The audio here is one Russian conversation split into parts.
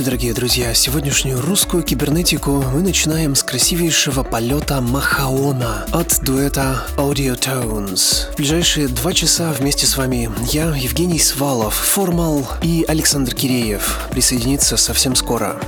Ночи, дорогие друзья. Сегодняшнюю русскую кибернетику мы начинаем с красивейшего полета Махаона от дуэта Audio Tones. В ближайшие два часа вместе с вами я, Евгений Свалов, Формал и Александр Киреев присоединится совсем скоро.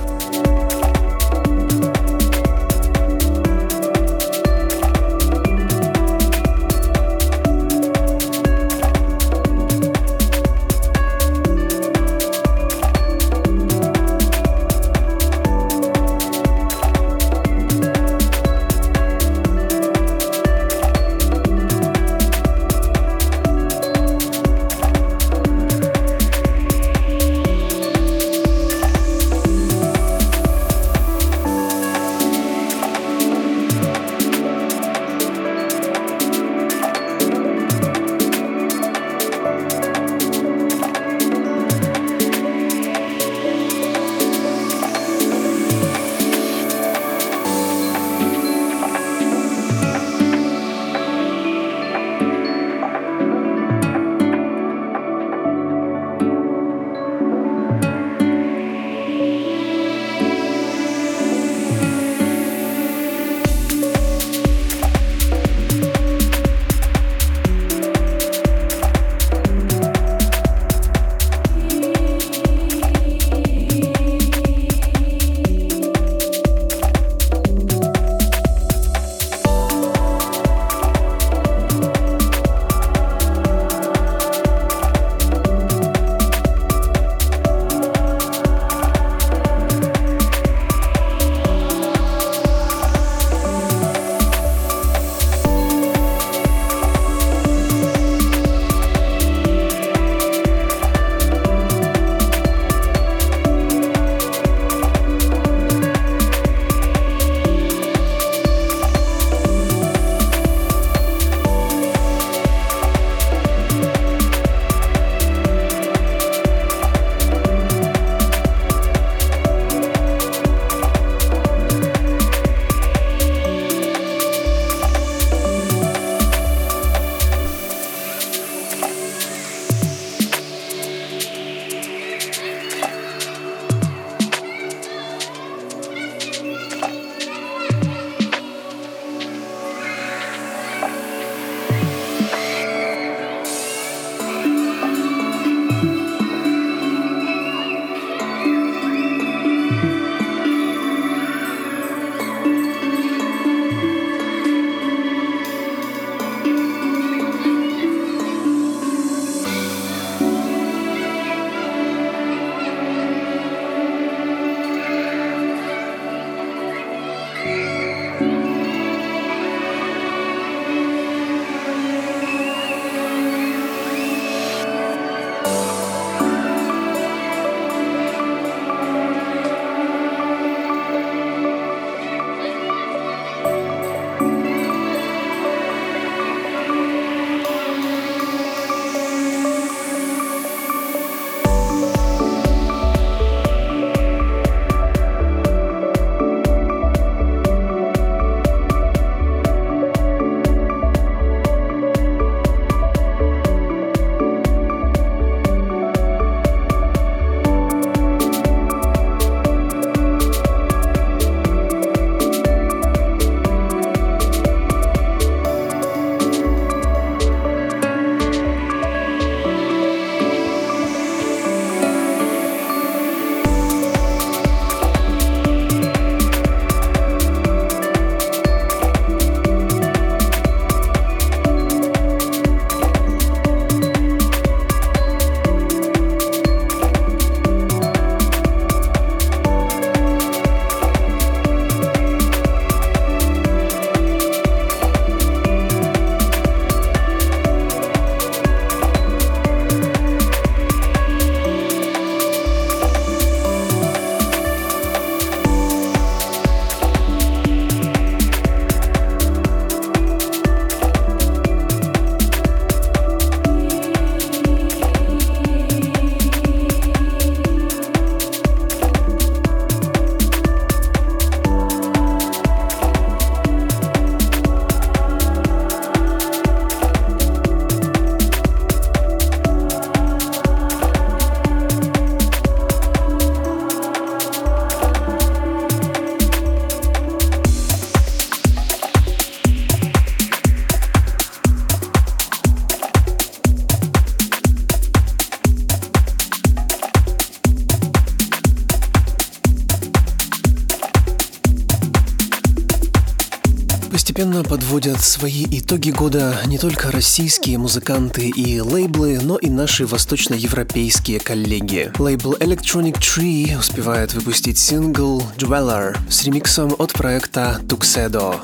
Постепенно подводят свои итоги года не только российские музыканты и лейблы, но и наши восточноевропейские коллеги. Лейбл Electronic Tree успевает выпустить сингл Dweller с ремиксом от проекта Tuxedo.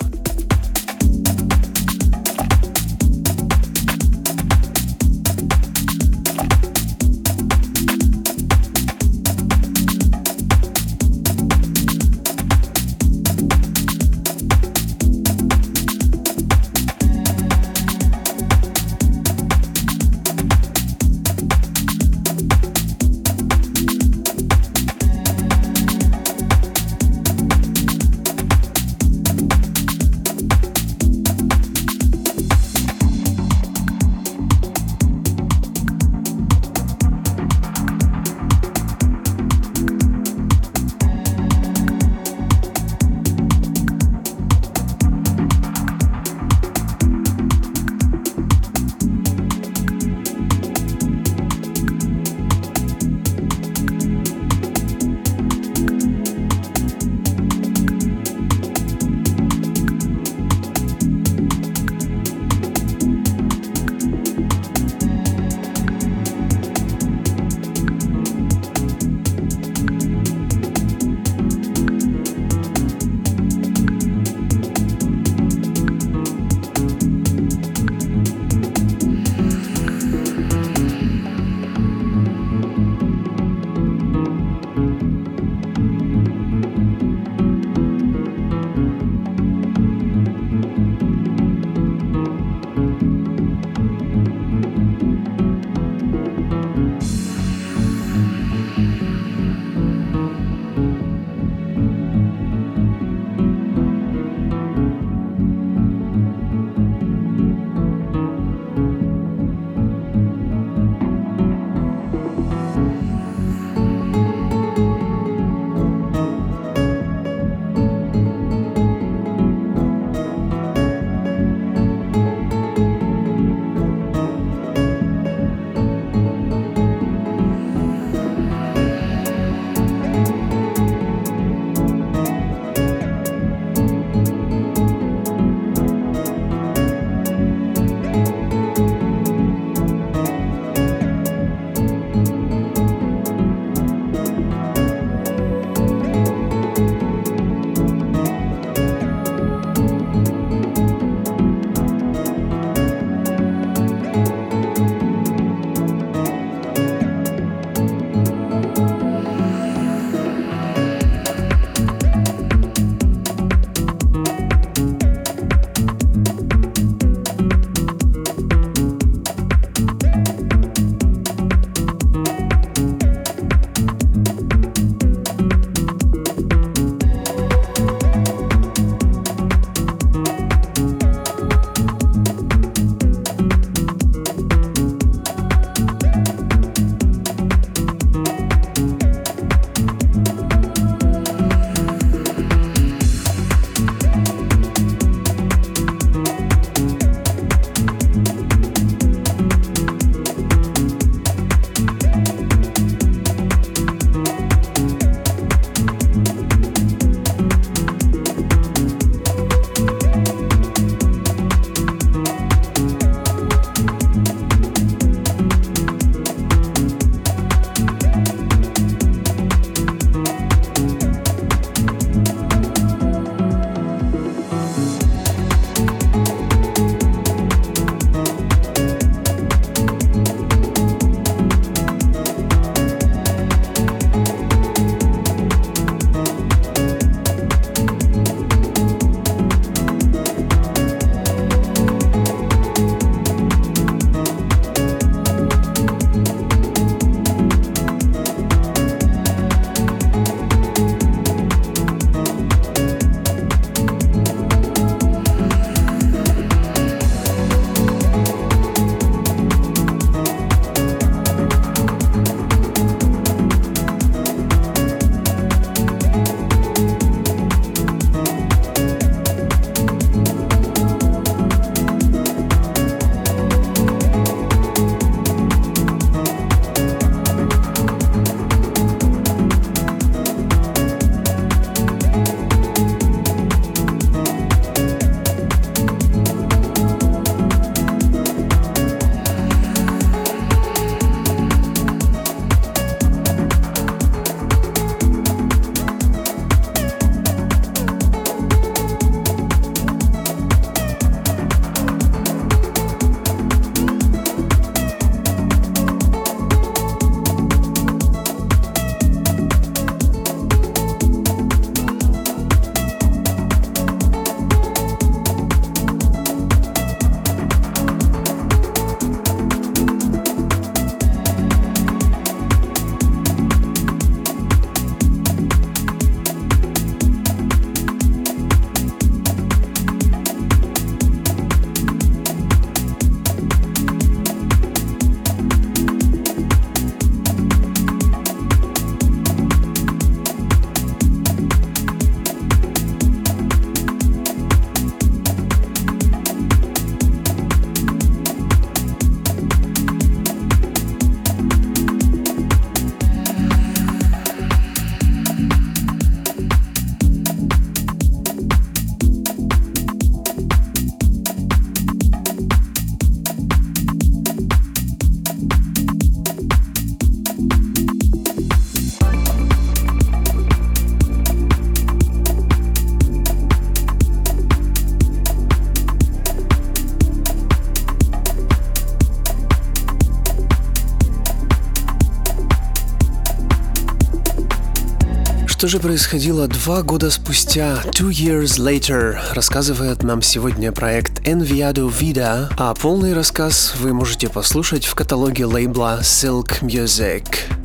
Же происходило два года спустя, two years later, рассказывает нам сегодня проект Enviado Vida, а полный рассказ вы можете послушать в каталоге лейбла Silk Music.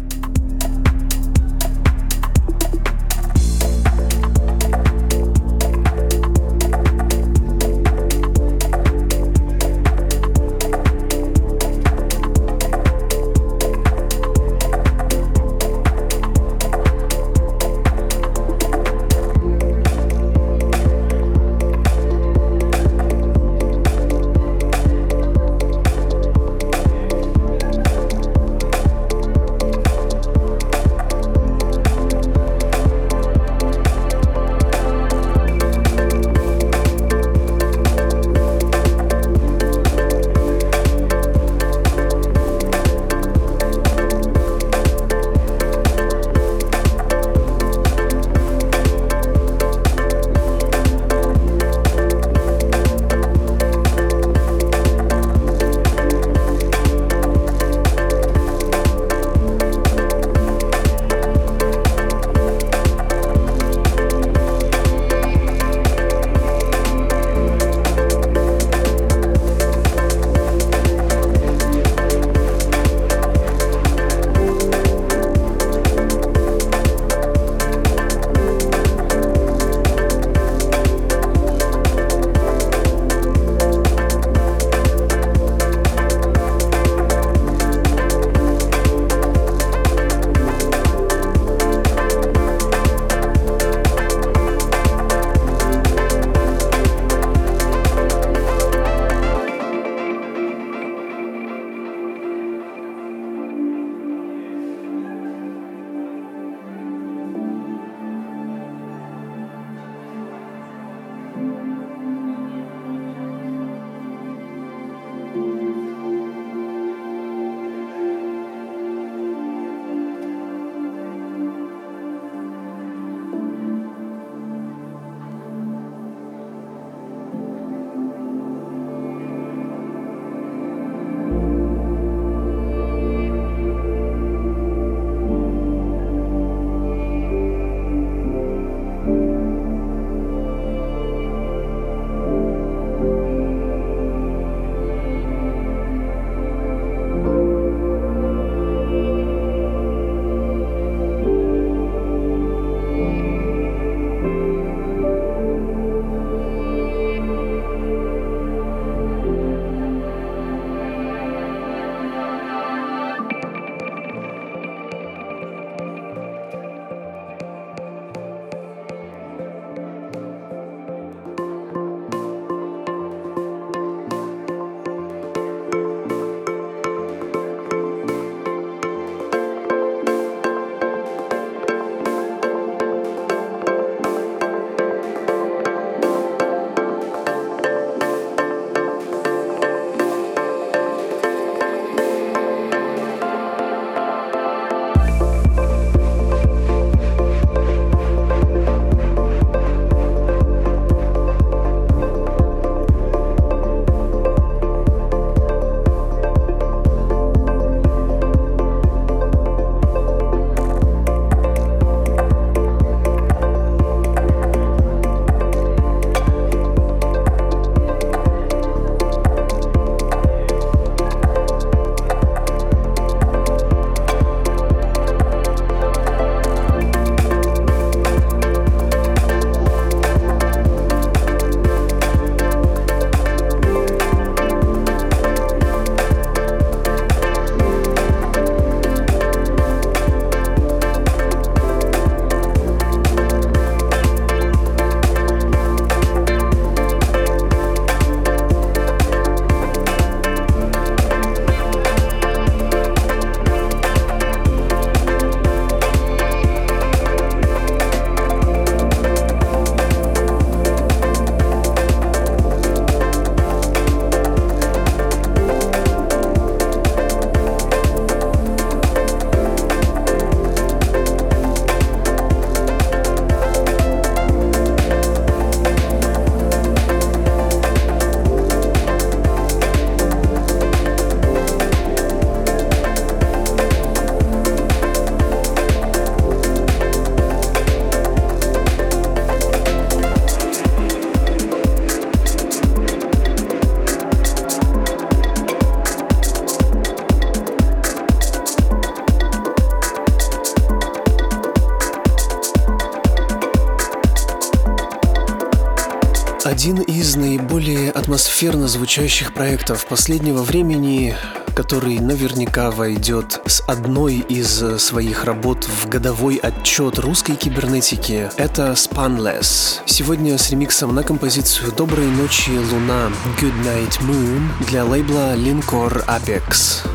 Атмосферно звучащих проектов последнего времени, который наверняка войдет с одной из своих работ в годовой отчет русской кибернетики. Это Spanless. Сегодня с ремиксом на композицию «Доброй ночи, Луна» Good Night Moon для лейбла Linkor Apex.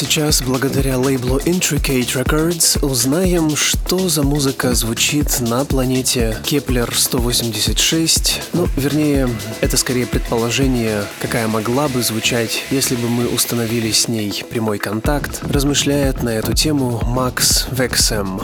Сейчас, благодаря лейблу Intricate Records, узнаем, что за музыка звучит на планете Кеплер 186. Ну, вернее, это скорее предположение, какая могла бы звучать, если бы мы установили с ней прямой контакт, размышляет на эту тему Макс Вексем.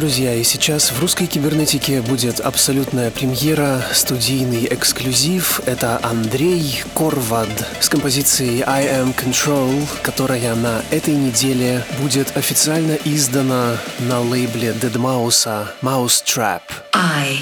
Друзья, и сейчас в русской кибернетике будет абсолютная премьера, студийный эксклюзив. Это Андрей Корвад с композицией I Am Control, которая на этой неделе будет официально издана на лейбле Dead Mouse Mouse Trap. I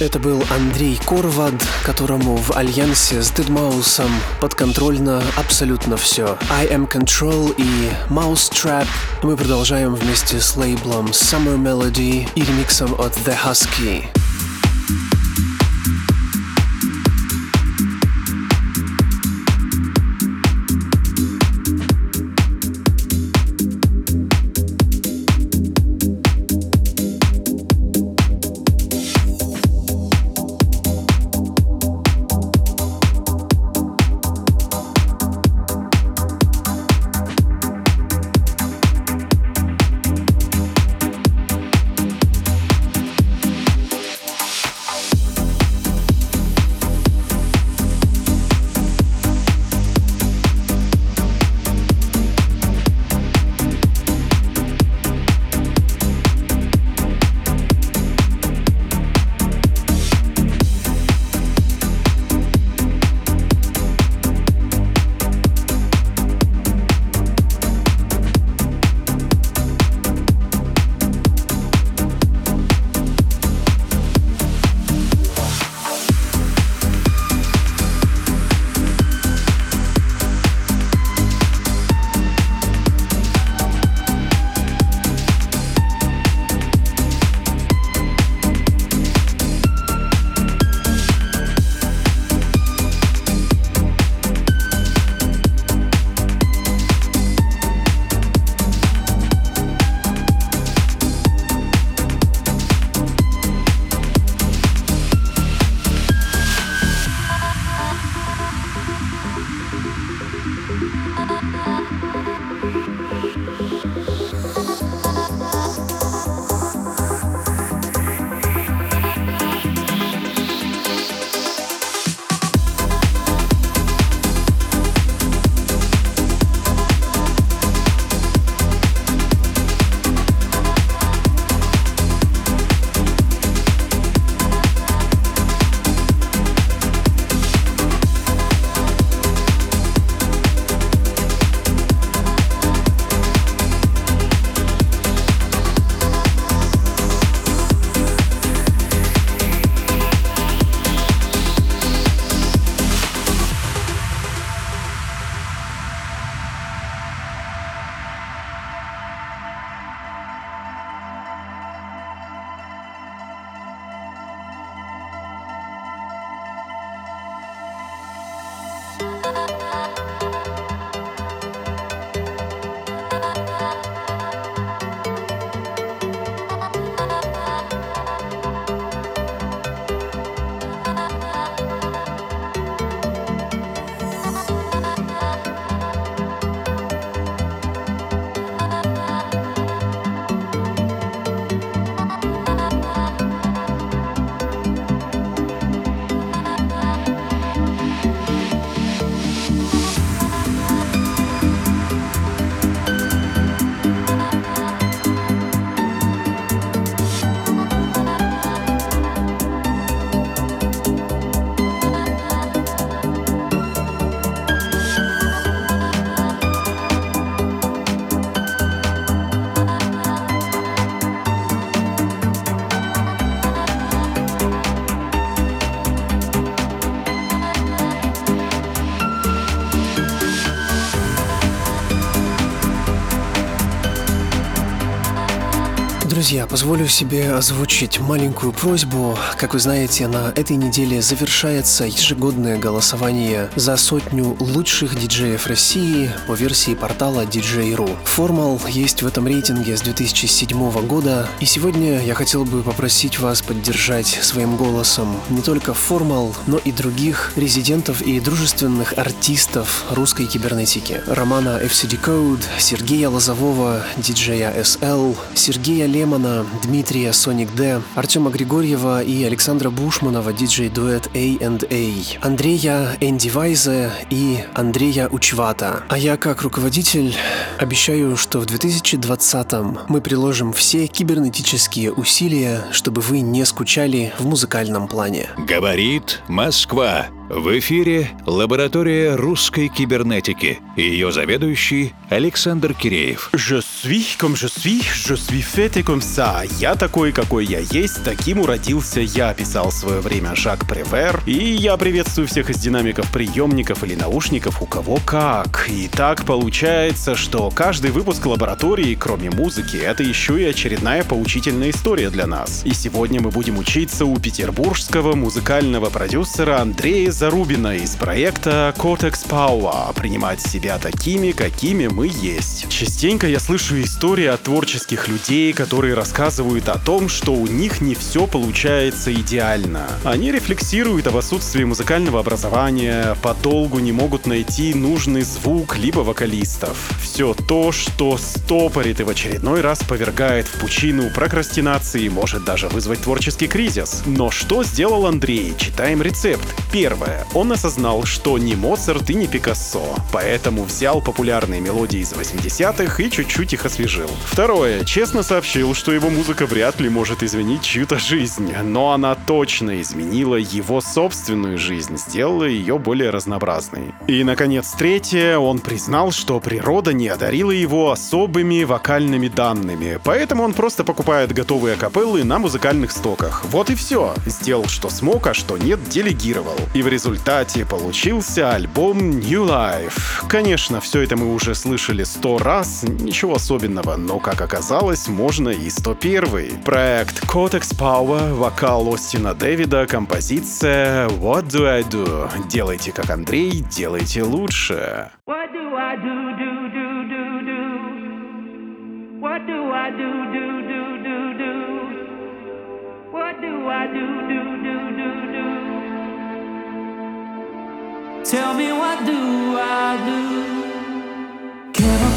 Это был Андрей Корвад, которому в альянсе с Дедмаусом подконтрольно абсолютно все. I Am Control и Mousetrap. Мы продолжаем вместе с лейблом Summer Melody и ремиксом от The Husky. Друзья, позволю себе озвучить маленькую просьбу. Как вы знаете, на этой неделе завершается ежегодное голосование за сотню лучших диджеев России по версии портала DJ.ru. Формал есть в этом рейтинге с 2007 года, и сегодня я хотел бы попросить вас поддержать своим голосом не только Формал, но и других резидентов и дружественных артистов русской кибернетики. Романа FCD Code, Сергея Лозового, диджея SL, Сергея Лема Лемона, Дмитрия Соник Д, Артема Григорьева и Александра Бушманова, диджей-дуэт A&A, Андрея Энди Вайзе и Андрея Учвата. А я как руководитель обещаю, что в 2020 мы приложим все кибернетические усилия, чтобы вы не скучали в музыкальном плане. Говорит Москва. В эфире лаборатория русской кибернетики ее заведующий Александр Киреев. Je suis comme je suis, je suis fait comme ça. Я такой, какой я есть, таким уродился я, писал в свое время Жак Превер. И я приветствую всех из динамиков приемников или наушников, у кого как. И так получается, что каждый выпуск лаборатории, кроме музыки, это еще и очередная поучительная история для нас. И сегодня мы будем учиться у петербургского музыкального продюсера Андрея Зарубина из проекта Cortex Power принимать себя такими, какими мы есть. Частенько я слышу истории от творческих людей, которые рассказывают о том, что у них не все получается идеально. Они рефлексируют об отсутствии музыкального образования, подолгу не могут найти нужный звук либо вокалистов. Все то, что стопорит и в очередной раз повергает в пучину прокрастинации может даже вызвать творческий кризис. Но что сделал Андрей? Читаем рецепт. Первое. Он осознал, что не Моцарт и не Пикассо, поэтому взял популярные мелодии из 80-х и чуть-чуть их освежил. Второе. Честно сообщил, что его музыка вряд ли может изменить чью-то жизнь, но она точно изменила его собственную жизнь, сделала ее более разнообразной. И, наконец, третье. Он признал, что природа не одарила его особыми вокальными данными, поэтому он просто покупает готовые капеллы на музыкальных стоках. Вот и все. Сделал, что смог, а что нет, делегировал. И в результате получился альбом New Life. Конечно, все это мы уже слышали сто раз, ничего особенного, но, как оказалось, можно и 101. Проект Codex Power, вокал Остина Дэвида, композиция What Do I Do? Делайте как Андрей, делайте лучше. What do I do, do, do, do, do? What do I do, do, do, Tell me what do I do? Chemicals,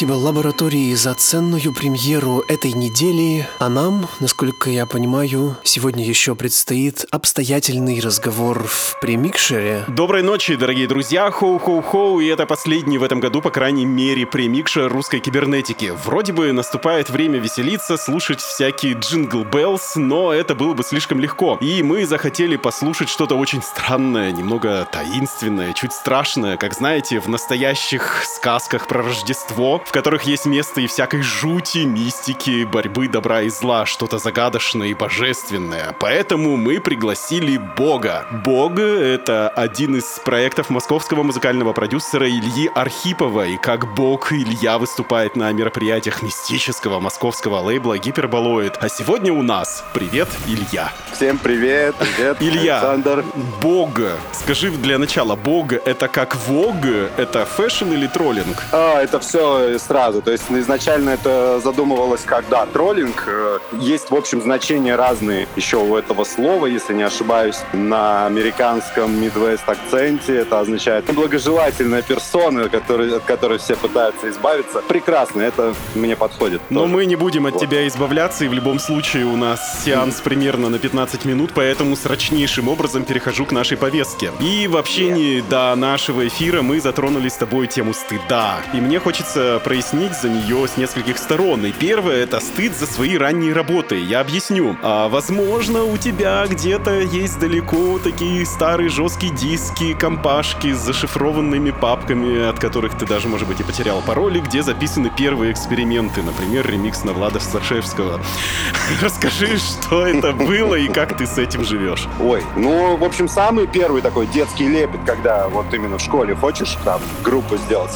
спасибо лаборатории за ценную премьеру этой недели. А нам, насколько я понимаю, сегодня еще предстоит обстоятельный разговор в премикшере. Доброй ночи, дорогие друзья. Хоу-хоу-хоу. И это последний в этом году, по крайней мере, премикшер русской кибернетики. Вроде бы наступает время веселиться, слушать всякие jingle bells, но это было бы слишком легко. И мы захотели послушать что-то очень странное, немного таинственное, чуть страшное, как знаете, в настоящих сказках про Рождество, в которых есть место и всякой жути, мистики, борьбы добра и зла, что-то загадочное и божественное. Поэтому мы пригласили Бога. Бог — это один из проектов московского музыкального продюсера Ильи Архипова, и как Бог Илья выступает на мероприятиях мистического московского лейбла Гиперболоид. А сегодня у нас Привет, Илья. Всем привет, привет, Илья, Александр. Бог. Скажи для начала, Бог — это как Vogue, это фэшн или троллинг? А, это все сразу. То есть изначально это задумывалось как, да, троллинг. Э, Есть, в общем, значения разные еще у этого слова, если не ошибаюсь. На американском Midwest акценте это означает благожелательная персона, который, от которой все пытаются избавиться. Прекрасно, это мне подходит. Но тоже. мы не будем от Вот. тебя избавляться, и в любом случае у нас сеанс примерно на 15 минут, поэтому срочнейшим образом перехожу к нашей повестке. И в общении до нашего эфира мы затронули с тобой тему стыда. И мне хочется прояснить за нее с нескольких сторон. И первое — это стыд за свои ранние работы. Я объясню. А, возможно, у тебя где-то есть далеко такие старые жесткие диски, компашки с зашифрованными папками, от которых ты даже, может быть, и потерял пароли, где записаны первые эксперименты, например, ремикс на Влада Старшевского. Расскажи, что это было и как ты с этим живешь. Ой, ну, в общем, самый первый такой детский лепет, когда вот именно в школе хочешь там группу сделать,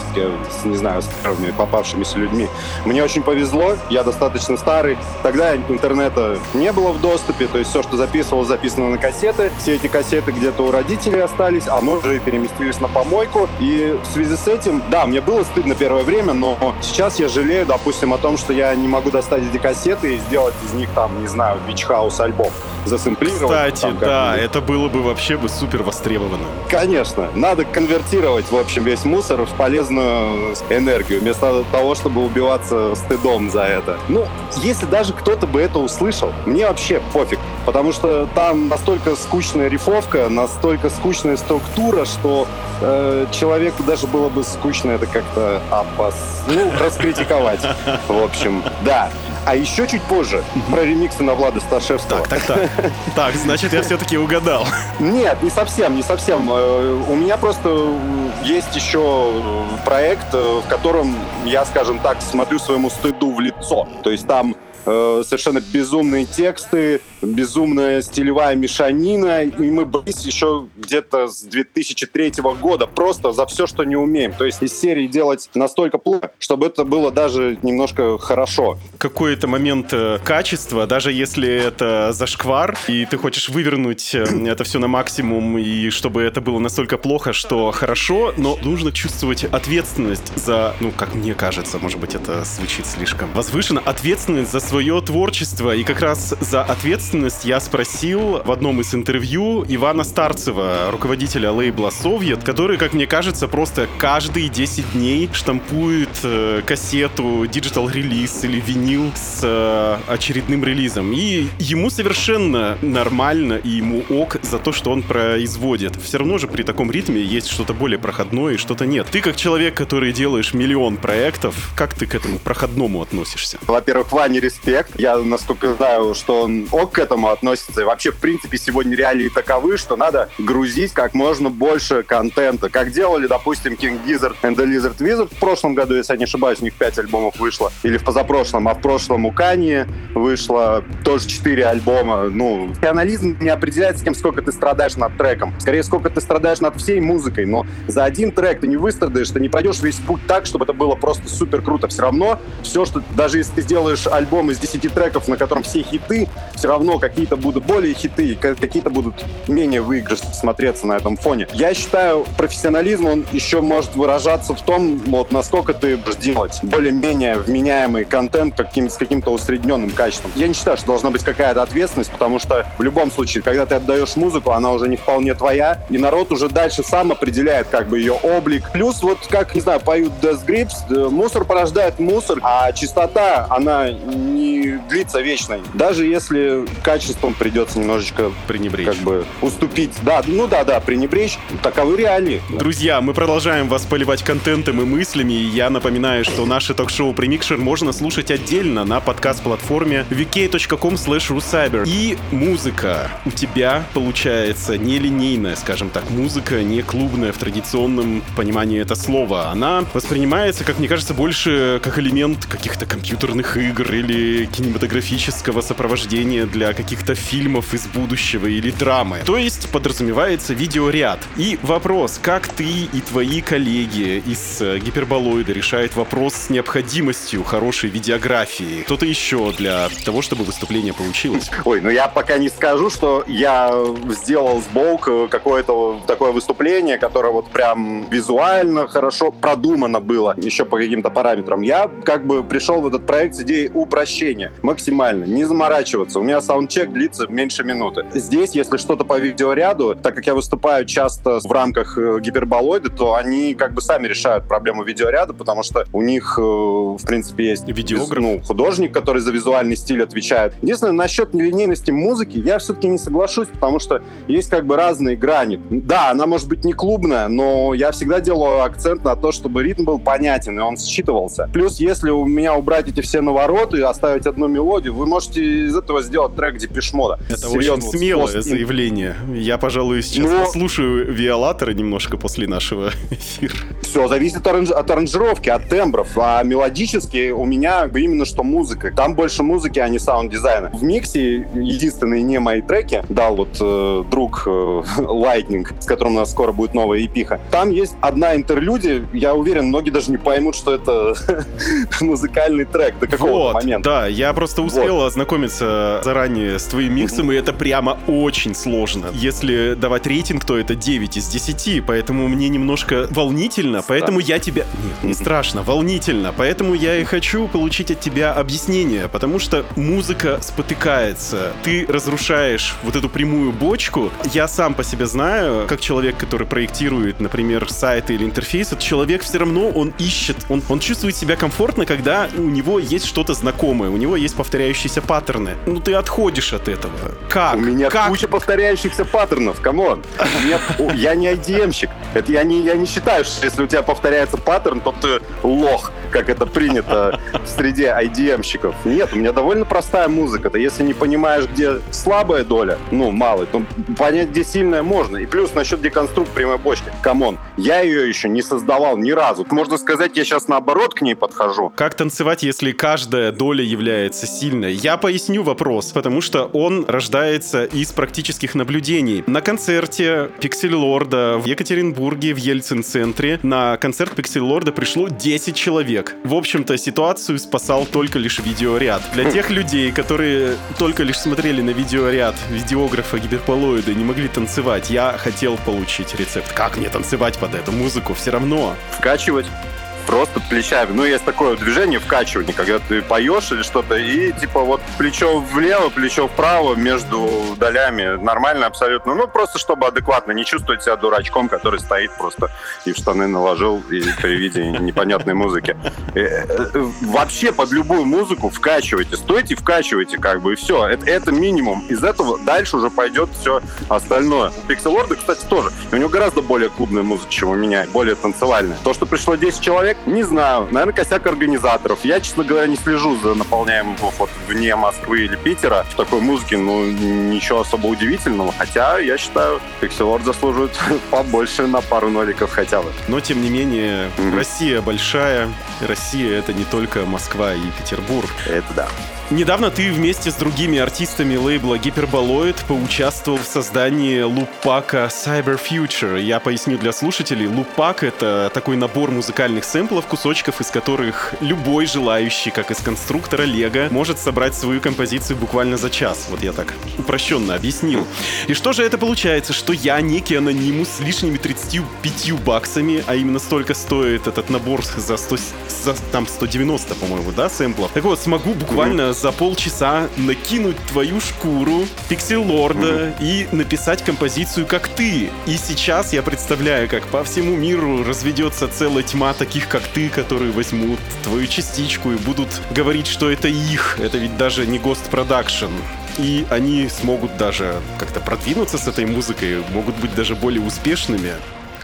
не знаю, с первыми попавшимися людьми. Мне очень повезло, я достаточно старый. Тогда интернета не было в доступе, то есть все, что записывал, записано на кассеты. Все эти кассеты где-то у родителей остались, а мы уже переместились на помойку. И в связи с этим, да, мне было стыдно первое время, но сейчас я жалею, допустим, о том, что я не могу достать эти кассеты и сделать из них там, не знаю, beach house альбом засэмплировать. Кстати, там да, это было бы вообще бы супер востребовано. Конечно, надо конвертировать, в общем, весь мусор в полезную энергию, вместо того, чтобы убиваться стыдом за это. Ну, если даже кто-то бы это услышал, мне вообще пофиг, потому что там настолько скучная рифовка, настолько скучная структура, что э, человеку даже было бы скучно это как-то опас... ну, раскритиковать. В общем, да. А еще чуть позже про ремиксы на Влада Старшевского. Так, так, так. Так, значит, я все-таки угадал. Нет, не совсем, не совсем. Э, У меня просто э, есть еще э, проект, в котором я, скажем так, смотрю своему стыду в лицо. То есть там совершенно безумные тексты, безумная стилевая мешанина, и мы бились еще где-то с 2003 года просто за все, что не умеем. То есть из серии делать настолько плохо, чтобы это было даже немножко хорошо. Какой-то момент э, качества, даже если это зашквар, и ты хочешь вывернуть э, это все на максимум, и чтобы это было настолько плохо, что хорошо, но нужно чувствовать ответственность за, ну, как мне кажется, может быть, это звучит слишком возвышенно, ответственность за свое творчество. И как раз за ответственность я спросил в одном из интервью Ивана Старцева, руководителя лейбла «Совет», который, как мне кажется, просто каждые 10 дней штампует э, кассету, digital -релиз или винил с э, очередным релизом. И ему совершенно нормально и ему ок за то, что он производит. Все равно же при таком ритме есть что-то более проходное и что-то нет. Ты как человек, который делаешь миллион проектов, как ты к этому проходному относишься? Во-первых, Ване респект. Я, насколько знаю, что он ок этому относится. И вообще, в принципе, сегодня реалии таковы, что надо грузить как можно больше контента. Как делали, допустим, King Gizzard and the Lizard Wizard в прошлом году, если я не ошибаюсь, у них 5 альбомов вышло. Или в позапрошлом. А в прошлом у Кани вышло тоже 4 альбома. Ну, анализм не определяется тем, сколько ты страдаешь над треком. Скорее, сколько ты страдаешь над всей музыкой. Но за один трек ты не выстрадаешь, ты не пройдешь весь путь так, чтобы это было просто супер круто. Все равно все, что даже если ты сделаешь альбом из 10 треков, на котором все хиты, все равно какие-то будут более хиты, какие-то будут менее выигрышно смотреться на этом фоне. Я считаю, профессионализм, он еще может выражаться в том, вот насколько ты будешь делать более-менее вменяемый контент каким, с каким-то усредненным качеством. Я не считаю, что должна быть какая-то ответственность, потому что в любом случае, когда ты отдаешь музыку, она уже не вполне твоя, и народ уже дальше сам определяет как бы ее облик. Плюс вот как, не знаю, поют Death Grips, э, мусор порождает мусор, а чистота, она не длится вечной. Даже если качеством придется немножечко Пренебречь. как бы уступить. Да, ну да, да, пренебречь. Таковы реалии. Друзья, мы продолжаем вас поливать контентом и мыслями, и я напоминаю, что наше ток-шоу Премикшер можно слушать отдельно на подкаст-платформе vk.com slash И музыка у тебя получается нелинейная, скажем так, музыка не клубная в традиционном понимании это слова. Она воспринимается, как мне кажется, больше как элемент каких-то компьютерных игр или кинематографического сопровождения для каких-то фильмов из будущего или драмы. То есть подразумевается видеоряд. И вопрос, как ты и твои коллеги из э, гиперболоида решают вопрос с необходимостью хорошей видеографии? Кто-то еще для того, чтобы выступление получилось? Ой, ну я пока не скажу, что я сделал с Болк какое-то такое выступление, которое вот прям визуально хорошо продумано было, еще по каким-то параметрам. Я как бы пришел в этот проект с идеей упрощения максимально, не заморачиваться. У меня саундчек длится меньше минуты. Здесь, если что-то по видеоряду, так как я выступаю часто в рамках э, гиперболоида, то они как бы сами решают проблему видеоряда, потому что у них, э, в принципе, есть Видеограф. ну, художник, который за визуальный стиль отвечает. Единственное, насчет нелинейности музыки я все-таки не соглашусь, потому что есть как бы разные грани. Да, она может быть не клубная, но я всегда делаю акцент на то, чтобы ритм был понятен, и он считывался. Плюс, если у меня убрать эти все навороты и оставить одну мелодию, вы можете из этого сделать трек Депешмода. Это очень смелое заявление. Я, пожалуй, сейчас Но- послушаю Виолатора немножко после нашего эфира. Все зависит оранж- от аранжировки, от тембров. А мелодически у меня именно что музыка. Там больше музыки, а не саунд-дизайна. В миксе единственные не мои треки дал вот э, друг э, Lightning, с которым у нас скоро будет новая эпиха. Там есть одна интерлюдия. Я уверен, многие даже не поймут, что это музыкальный трек до какого-то Вот, момента. да, я просто успел ознакомиться заранее с твоим миксом, и это прямо очень сложно. Если давать рейтинг, то это 9 из 10, поэтому мне немножко волнительно, поэтому я тебя... Нет, не страшно, волнительно, поэтому я и хочу получить от тебя объяснение, потому что музыка спотыкается, ты разрушаешь вот эту прямую бочку. Я сам по себе знаю, как человек, который проектирует, например, сайты или интерфейс, этот человек все равно, он ищет, он, он чувствует себя комфортно, когда у него есть что-то знакомое, у него есть повторяющиеся паттерны. Ну ты отходишь от этого. Как? У меня как? куча повторяющихся паттернов, come on. Я не IDM-щик. Это я не, я не считаю, что если у тебя повторяется паттерн, то ты лох, как это принято в среде IDM-щиков. Нет, у меня довольно простая музыка. Ты если не понимаешь, где слабая доля, ну, малая, то понять, где сильная можно. И плюс насчет деконструкции прямой бочки. Come on, я ее еще не создавал ни разу. Можно сказать, я сейчас наоборот к ней подхожу. Как танцевать, если каждая доля является сильной? Я поясню вопрос, потому что он рождается из практических наблюдений. На концерте Pixelord 'а в Екатеринбурге в Ельцин-центре на концерт Pixelord 'а пришло 10 человек. В общем-то, ситуацию спасал только лишь видеоряд. Для тех людей, которые только лишь смотрели на видеоряд видеографа Гиперболоида и не могли танцевать, я хотел получить рецепт. Как мне танцевать под эту музыку? Все равно. вкачивать просто плечами. Ну, есть такое движение вкачивание, когда ты поешь или что-то, и типа вот плечо влево, плечо вправо между долями. Нормально абсолютно. Ну, просто чтобы адекватно не чувствовать себя дурачком, который стоит просто и в штаны наложил и при виде непонятной музыки. Э, э, Вообще под любую музыку вкачивайте. Стойте, вкачивайте, как бы, и все. Это, это минимум. Из этого дальше уже пойдет все остальное. Пикселорда, кстати, тоже. У него гораздо более клубная музыка, чем у меня, более танцевальная. То, что пришло 10 человек, не знаю. Наверное, косяк организаторов. Я, честно говоря, не слежу за наполняемым вот вне Москвы или Питера в такой музыке. Ну, ничего особо удивительного. Хотя, я считаю, Пикселорд заслуживает побольше на пару ноликов хотя бы. Но, тем не менее, Мгм. Россия большая. Россия — это не только Москва и Петербург. Это да. Недавно ты вместе с другими артистами лейбла Гиперболоид поучаствовал в создании лупака Cyber Future. Я поясню для слушателей. Лупак — это такой набор музыкальных сэмплов, кусочков, из которых любой желающий, как из конструктора Лего, может собрать свою композицию буквально за час. Вот я так упрощенно объяснил. И что же это получается? Что я, некий анонимус с лишними 35 баксами, а именно столько стоит этот набор за, 100, за там 190, по-моему, да, сэмплов? Так вот, смогу буквально за полчаса накинуть твою шкуру пикселорда и написать композицию как ты. И сейчас я представляю, как по всему миру разведется целая тьма таких, как ты, которые возьмут твою частичку и будут говорить, что это их. Это ведь даже не Ghost Production. И они смогут даже как-то продвинуться с этой музыкой, могут быть даже более успешными.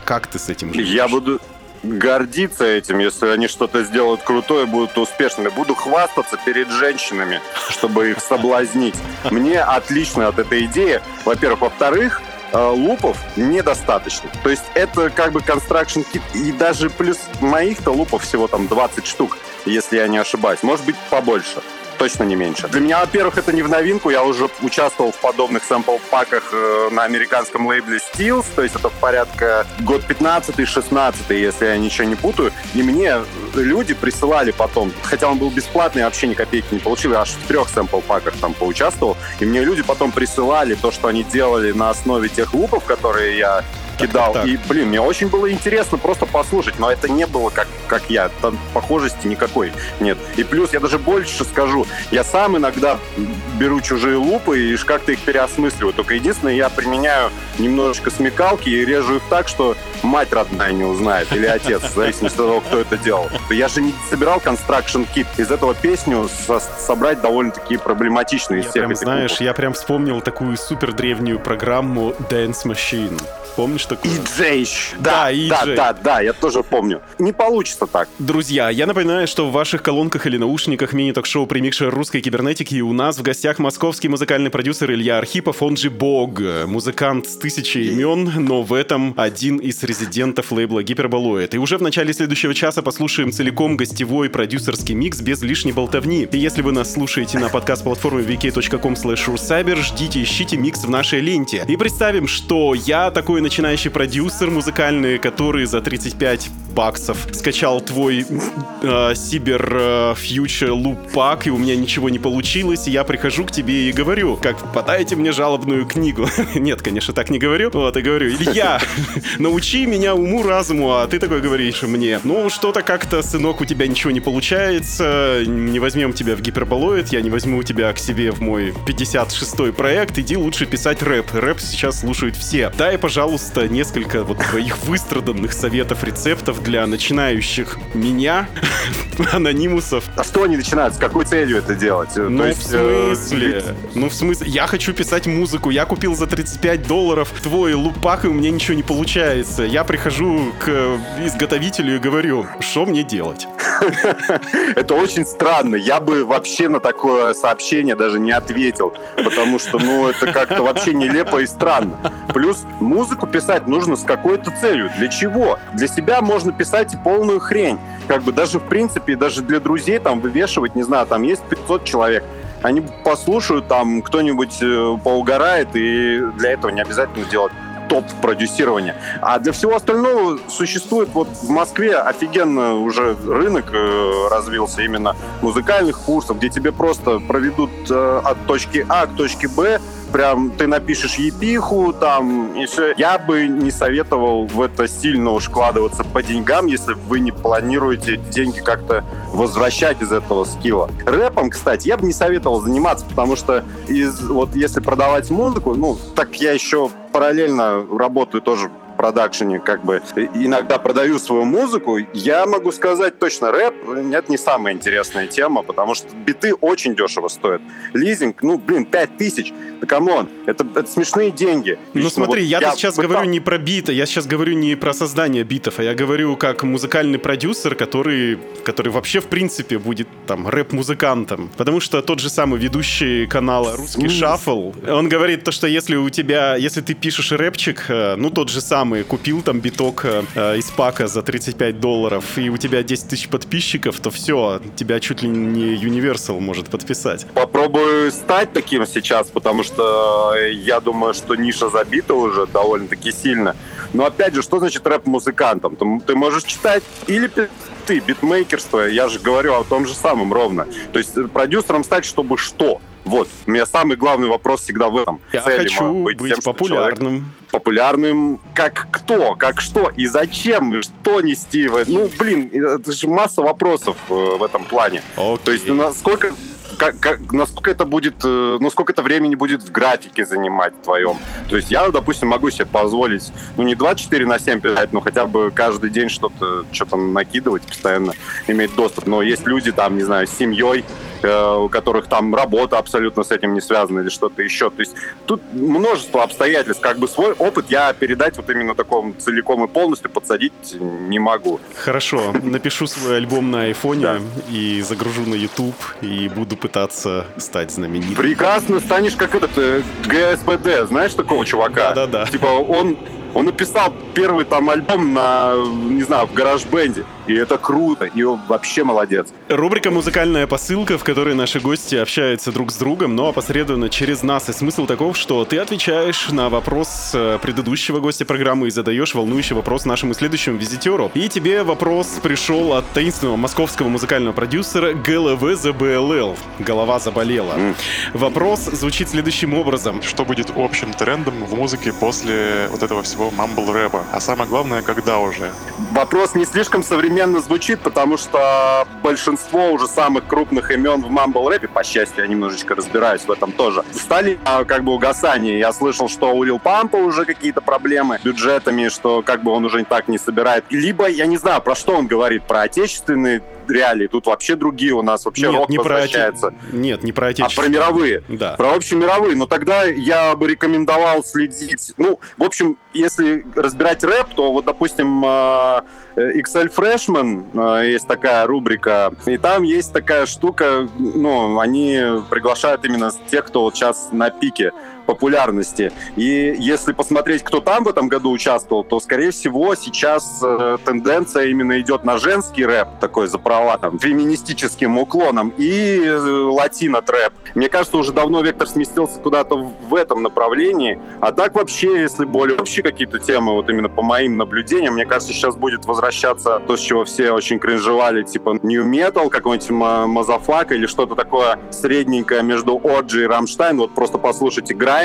Как ты с этим живешь? Я буду гордиться этим, если они что-то сделают крутое, будут успешными. Буду хвастаться перед женщинами, чтобы их соблазнить. Мне отлично от этой идеи. Во-первых. Во-вторых, э, лупов недостаточно. То есть это как бы construction kit. И даже плюс моих-то лупов всего там 20 штук, если я не ошибаюсь. Может быть, побольше точно не меньше. Для меня, во-первых, это не в новинку. Я уже участвовал в подобных сэмпл-паках э, на американском лейбле Steels, то есть это порядка год 15-16, если я ничего не путаю. И мне люди присылали потом, хотя он был бесплатный, я вообще ни копейки не получил, я аж в трех сэмпл-паках там поучаствовал. И мне люди потом присылали то, что они делали на основе тех лупов, которые я кидал. так. И, блин, мне очень было интересно просто послушать, но это не было как, как я. Там похожести никакой нет. И плюс, я даже больше скажу, я сам иногда беру чужие лупы и как-то их переосмысливаю. Только единственное, я применяю немножечко смекалки и режу их так, что мать родная не узнает, или отец, в зависимости от того, кто это делал. Я же не собирал Construction Kit. Из этого песню со- собрать довольно-таки проблематично из Я всех прям, этих знаешь, лупов. я прям вспомнил такую супер древнюю программу Dance Machine. Помнишь такую? EJ. Да, Да, EJ. да, да, да, я тоже помню. Не получится так. Друзья, я напоминаю, что в ваших колонках или наушниках мини-ток-шоу «Примикшер русской кибернетики» и у нас в гостях московский музыкальный продюсер Илья Архипов, он же Бог, музыкант с тысячей имен, но в этом один из резидентов лейбла Гиперболоид. И уже в начале следующего часа послушаем целиком гостевой продюсерский микс без лишней болтовни. И если вы нас слушаете на подкаст-платформе vk.com cyber ждите, ищите микс в нашей ленте. И представим, что я такой начинающий продюсер музыкальный, который за 35 баксов скачал твой э, Cyber Future Loop Pack, и у меня ничего не получилось, и я прихожу к тебе и говорю, как, подайте мне жалобную книгу. Нет, конечно, так не говорю. Вот, и говорю, Илья, научи меня уму-разуму, а ты такой говоришь мне, ну, что-то как-то, сынок, у тебя ничего не получается, не возьмем тебя в гиперболоид, я не возьму тебя к себе в мой 56-й проект, иди лучше писать рэп. Рэп сейчас слушают все. Дай, пожалуйста, несколько вот твоих выстраданных советов, рецептов для начинающих меня, анонимусов. А что они начинают? С какой целью это делать? Ну, То в э, смысле? Ну, в смысле? Я хочу писать музыку. Я купил за 35 долларов твой лупак, и у меня ничего не получается. Я прихожу к изготовителю и говорю, что мне делать? Это очень странно. Я бы вообще на такое сообщение даже не ответил, потому что, ну, это как-то вообще нелепо и странно. Плюс музыку писать нужно с какой-то целью. Для чего? Для себя можно писать и полную хрень. Как бы даже, в принципе, даже для друзей там вывешивать, не знаю, там есть 500 человек. Они послушают, там кто-нибудь э, поугарает, и для этого не обязательно делать топ продюсирования. А для всего остального существует вот в Москве офигенно уже рынок э, развился именно музыкальных курсов, где тебе просто проведут э, от точки А к точке Б прям ты напишешь епиху там и все. Я бы не советовал в это сильно уж вкладываться по деньгам, если вы не планируете деньги как-то возвращать из этого скилла. Рэпом, кстати, я бы не советовал заниматься, потому что из, вот если продавать музыку, ну, так я еще параллельно работаю тоже продакшене, как бы иногда продаю свою музыку, я могу сказать точно, рэп — это не самая интересная тема, потому что биты очень дешево стоят. Лизинг, ну, блин, 5 тысяч, да come on, это, это смешные деньги. Ну Лично смотри, вот я, сейчас пытал- говорю не про биты, я сейчас говорю не про создание битов, а я говорю как музыкальный продюсер, который, который вообще в принципе будет там рэп-музыкантом. Потому что тот же самый ведущий канала «Русский шаффл», он говорит то, что если у тебя, если ты пишешь рэпчик, э, ну тот же самый самые, купил там биток э, из пака за 35 долларов, и у тебя 10 тысяч подписчиков, то все, тебя чуть ли не Universal может подписать. Попробую стать таким сейчас, потому что э, я думаю, что ниша забита уже довольно-таки сильно. Но опять же, что значит рэп-музыкантом? Ты можешь читать или ты, битмейкерство, я же говорю о том же самом ровно. То есть э, продюсером стать, чтобы что? Вот, у меня самый главный вопрос всегда в этом. Я Цели хочу быть, быть тем, популярным. Популярным как кто, как что и зачем, что нести. Ну, блин, это же масса вопросов э, в этом плане. Окей. То есть насколько как, как, насколько это будет, э, ну, сколько это времени будет в графике занимать твоем. То есть я, допустим, могу себе позволить, ну, не 24 на 7 писать, но хотя бы каждый день что-то что накидывать, постоянно иметь доступ. Но есть люди, там, не знаю, с семьей, у которых там работа абсолютно с этим не связана или что-то еще. То есть тут множество обстоятельств. Как бы свой опыт я передать вот именно таком целиком и полностью подсадить не могу. Хорошо, напишу свой альбом на айфоне Да. и загружу на YouTube и буду пытаться стать знаменитым. Прекрасно станешь как этот э, ГСПД, знаешь такого чувака? Да-да-да. Типа он, он написал первый там альбом на, не знаю, в гараж-бенде. И это круто, и он вообще молодец. Рубрика «Музыкальная посылка», в которой наши гости общаются друг с другом, но опосредованно через нас. И смысл таков, что ты отвечаешь на вопрос э, предыдущего гостя программы и задаешь волнующий вопрос нашему следующему визитеру. И тебе вопрос пришел от таинственного московского музыкального продюсера ГЛВ ЗБЛЛ. Голова заболела. Вопрос звучит следующим образом. Что будет общим трендом в музыке после вот этого всего мамбл рэпа? А самое главное, когда уже? Вопрос не слишком современно звучит, потому что большинство уже самых крупных имен в мамбл-рэпе, по счастью, я немножечко разбираюсь в этом тоже, стали а, как бы угасание. Я слышал, что у Лил Пампа уже какие-то проблемы бюджетами, что как бы он уже так не собирает. Либо, я не знаю, про что он говорит, про отечественные реалии. Тут вообще другие у нас, вообще Нет, рок не про оте- возвращается. Нет, не про А отечество. про мировые. Да. Про общемировые. Но тогда я бы рекомендовал следить. Ну, в общем, если разбирать рэп, то вот, допустим, э, э, XL Freshman, э, есть такая рубрика, и там есть такая штука, ну, они приглашают именно тех, кто вот сейчас на пике популярности. И если посмотреть, кто там в этом году участвовал, то, скорее всего, сейчас э, тенденция именно идет на женский рэп, такой за права, там, феминистическим уклоном, и э, латино-трэп. Мне кажется, уже давно вектор сместился куда-то в этом направлении. А так вообще, если более вообще какие-то темы, вот именно по моим наблюдениям, мне кажется, сейчас будет возвращаться то, с чего все очень кринжевали, типа nu metal, какой-нибудь ма- Мазафак или что-то такое средненькое между Оджи и Рамштайн. Вот просто послушайте Граймс,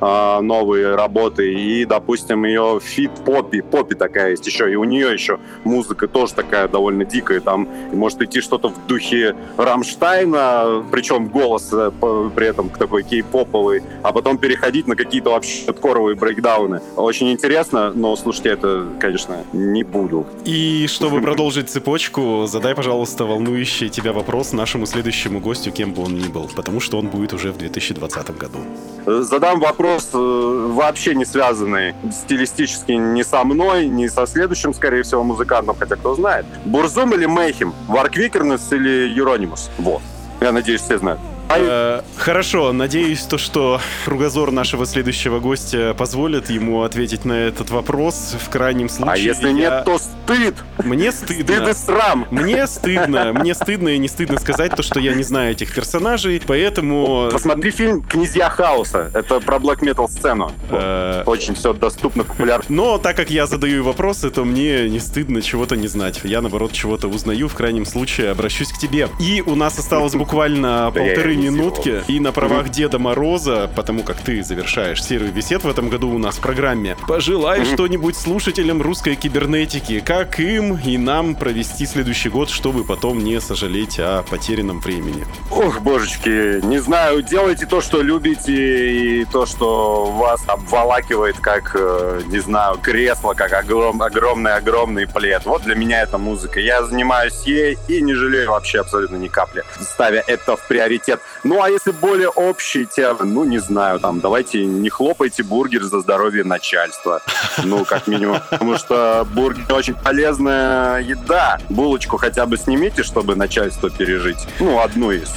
а, новые работы, и, допустим, ее feat Поппи. Поппи такая есть еще, и у нее еще музыка тоже такая довольно дикая. Там может идти что-то в духе Рамштайна, причем голос э, при этом такой кей-поповый, а потом переходить на какие-то вообще хардкоровые брейкдауны. Очень интересно, но слушайте, это, конечно, не буду. И чтобы продолжить цепочку, задай, пожалуйста, волнующий тебя вопрос нашему следующему гостю, кем бы он ни был, потому что он будет уже в 2020 году. Э, Задам вопрос э, вообще не связанный стилистически ни со мной, ни со следующим, скорее всего, музыкантом, хотя кто знает. Бурзум или Мейхем? Варквикернес или Юронимус? Вот. Я надеюсь, все знают. А Э, Хорошо, надеюсь, то, что кругозор нашего следующего гостя позволит ему ответить на этот вопрос. В крайнем случае... А если я- нет, то стыд! Мне Стыд стыдно. и срам! Мне стыдно, мне стыдно и не стыдно сказать то, что я не знаю этих персонажей, поэтому... Посмотри фильм «Князья хаоса». Это про блэк метал сцену. э, Очень все доступно, популярно. Но так как я задаю вопросы, то мне не стыдно чего-то не знать. Я, наоборот, чего-то узнаю. В крайнем случае обращусь к тебе. И у нас осталось буквально полторы минутки. И на правах Деда Мороза, потому как ты завершаешь серию бесед в этом году у нас в программе, пожелай что-нибудь слушателям русской кибернетики. Как им и нам провести следующий год, чтобы потом не сожалеть о потерянном времени. Ох, божечки, не знаю, делайте то, что любите, и то, что вас обволакивает, как, э, не знаю, кресло, как огром- огромный-огромный плед. Вот для меня это музыка. Я занимаюсь ей и не жалею вообще абсолютно ни капли, ставя это в приоритет. Ну, а если более общие темы, ну, не знаю, там, давайте не хлопайте бургер за здоровье начальства. Ну, как минимум. Потому что бургер очень полезная еда. Булочку хотя бы снимите, чтобы начальство пережить. Ну, одну из.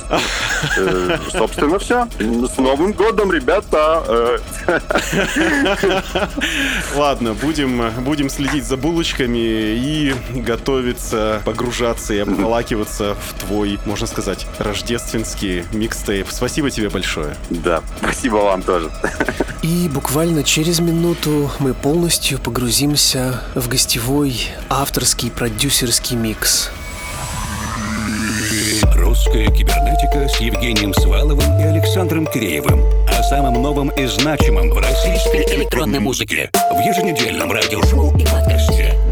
Э, Собственно, все. С Новым годом, ребята! Э, Ладно, будем, будем следить за булочками и готовиться, погружаться и обволакиваться в твой, можно сказать, рождественский микстейп. Спасибо тебе большое. Да, спасибо вам тоже. И буквально через минуту мы полностью погрузимся в гостевой авторский продюсерский микс. Русская кибернетика с Евгением Сваловым и Александром Киреевым. О самом новом и значимом в российской электронной музыке. В еженедельном радиошоу и подкасте.